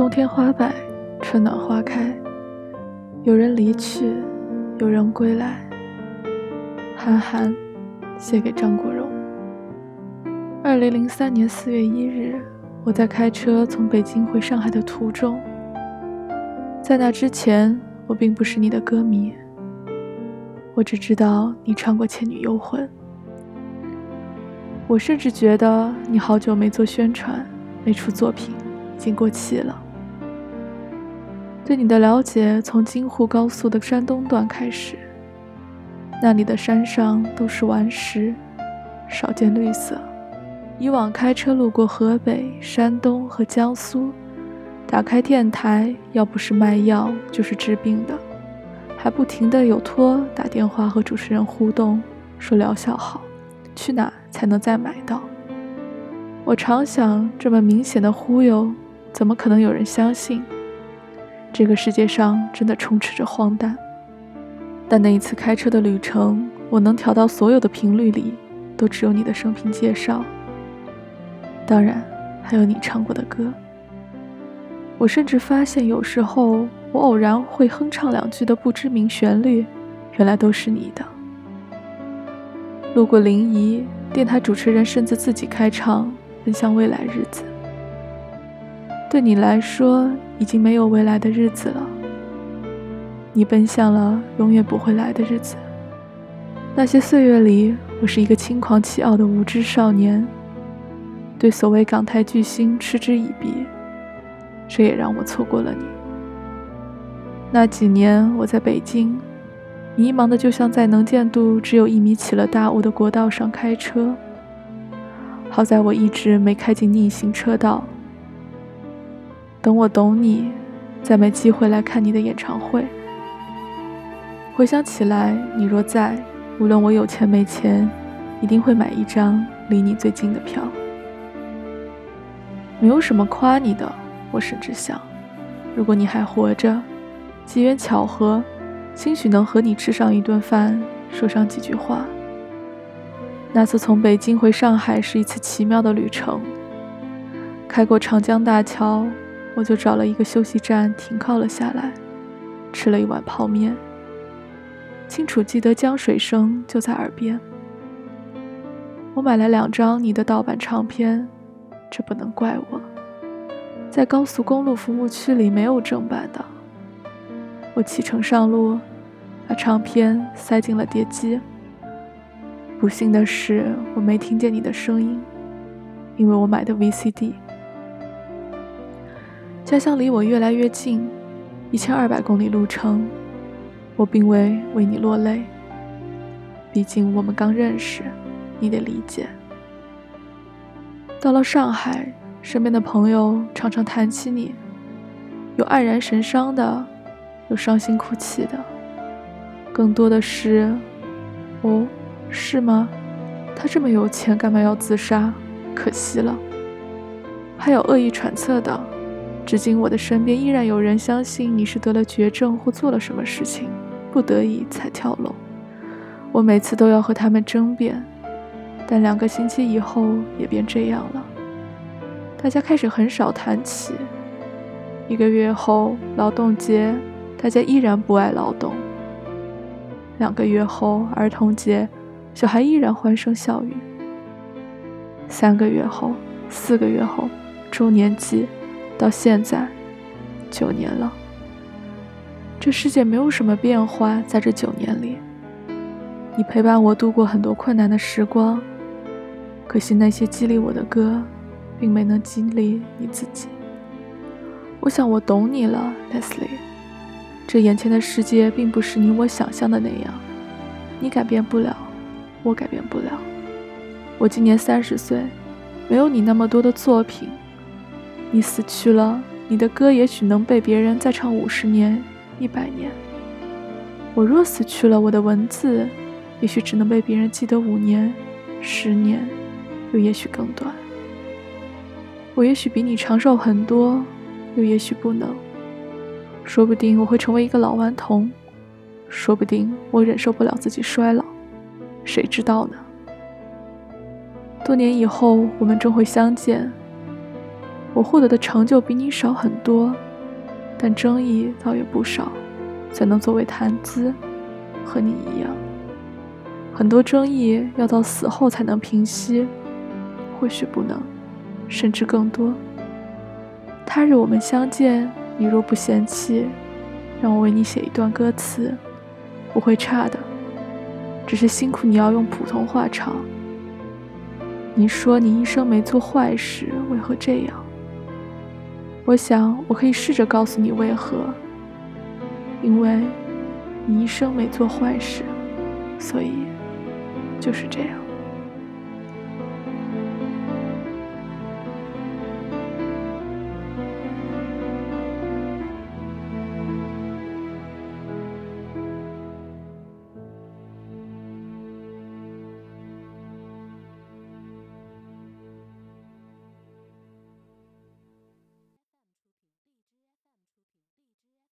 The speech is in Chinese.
冬天花败，春暖花开，有人离去，有人归来。韩寒写给张国荣。二零零三年四月一日，我在开车从北京回上海的途中。在那之前，我并不是你的歌迷，我只知道你唱过《倩女幽魂》。我甚至觉得你好久没做宣传，没出作品，已经过气了。对你的了解从京沪高速的山东段开始，那里的山上都是顽石，少见绿色。以往开车路过河北、山东和江苏，打开电台，要不是卖药就是治病的，还不停的有托打电话和主持人互动，说疗效好，去哪才能再买到？我常想，这么明显的忽悠，怎么可能有人相信？这个世界上真的充斥着荒诞，但那一次开车的旅程，我能调到所有的频率里，都只有你的生平介绍。当然，还有你唱过的歌。我甚至发现，有时候我偶然会哼唱两句的不知名旋律，原来都是你的。路过临沂，电台主持人甚至自己开唱，奔向未来日子。对你来说，已经没有未来的日子了。你奔向了永远不会来的日子。那些岁月里，我是一个轻狂气傲的无知少年，对所谓港台巨星嗤之以鼻。这也让我错过了你。那几年我在北京，迷茫的就像在能见度只有一米起了大雾的国道上开车。好在我一直没开进逆行车道。等我懂你，再没机会来看你的演唱会。回想起来，你若在，无论我有钱没钱，一定会买一张离你最近的票。没有什么夸你的，我甚至想，如果你还活着，机缘巧合，兴许能和你吃上一顿饭，说上几句话。那次从北京回上海是一次奇妙的旅程，开过长江大桥。我就找了一个休息站停靠了下来，吃了一碗泡面。清楚记得江水声就在耳边。我买了两张你的盗版唱片，这不能怪我，在高速公路服务区里没有正版的。我启程上路，把唱片塞进了碟机。不幸的是，我没听见你的声音，因为我买的 VCD。家乡离我越来越近，一千二百公里路程，我并未为你落泪。毕竟我们刚认识，你得理解。到了上海，身边的朋友常常谈起你，有黯然神伤的，有伤心哭泣的，更多的是，哦，是吗？他这么有钱，干嘛要自杀？可惜了。还有恶意揣测的。至今，我的身边依然有人相信你是得了绝症或做了什么事情，不得已才跳楼。我每次都要和他们争辩，但两个星期以后也便这样了。大家开始很少谈起。一个月后，劳动节，大家依然不爱劳动。两个月后，儿童节，小孩依然欢声笑语。三个月后，四个月后，周年祭。到现在，九年了。这世界没有什么变化，在这九年里，你陪伴我度过很多困难的时光。可惜那些激励我的歌，并没能激励你自己。我想我懂你了，Leslie。这眼前的世界并不是你我想象的那样，你改变不了，我改变不了。我今年三十岁，没有你那么多的作品。你死去了，你的歌也许能被别人再唱五十年、一百年。我若死去了，我的文字也许只能被别人记得五年、十年，又也许更短。我也许比你长寿很多，又也许不能。说不定我会成为一个老顽童，说不定我忍受不了自己衰老，谁知道呢？多年以后，我们终会相见。我获得的成就比你少很多，但争议倒也不少，才能作为谈资。和你一样，很多争议要到死后才能平息，或许不能，甚至更多。他日我们相见，你若不嫌弃，让我为你写一段歌词，不会差的。只是辛苦你要用普通话唱。你说你一生没做坏事，为何这样？我想我可以试着告诉你为何。因为你一生没做坏事，所以就是这样。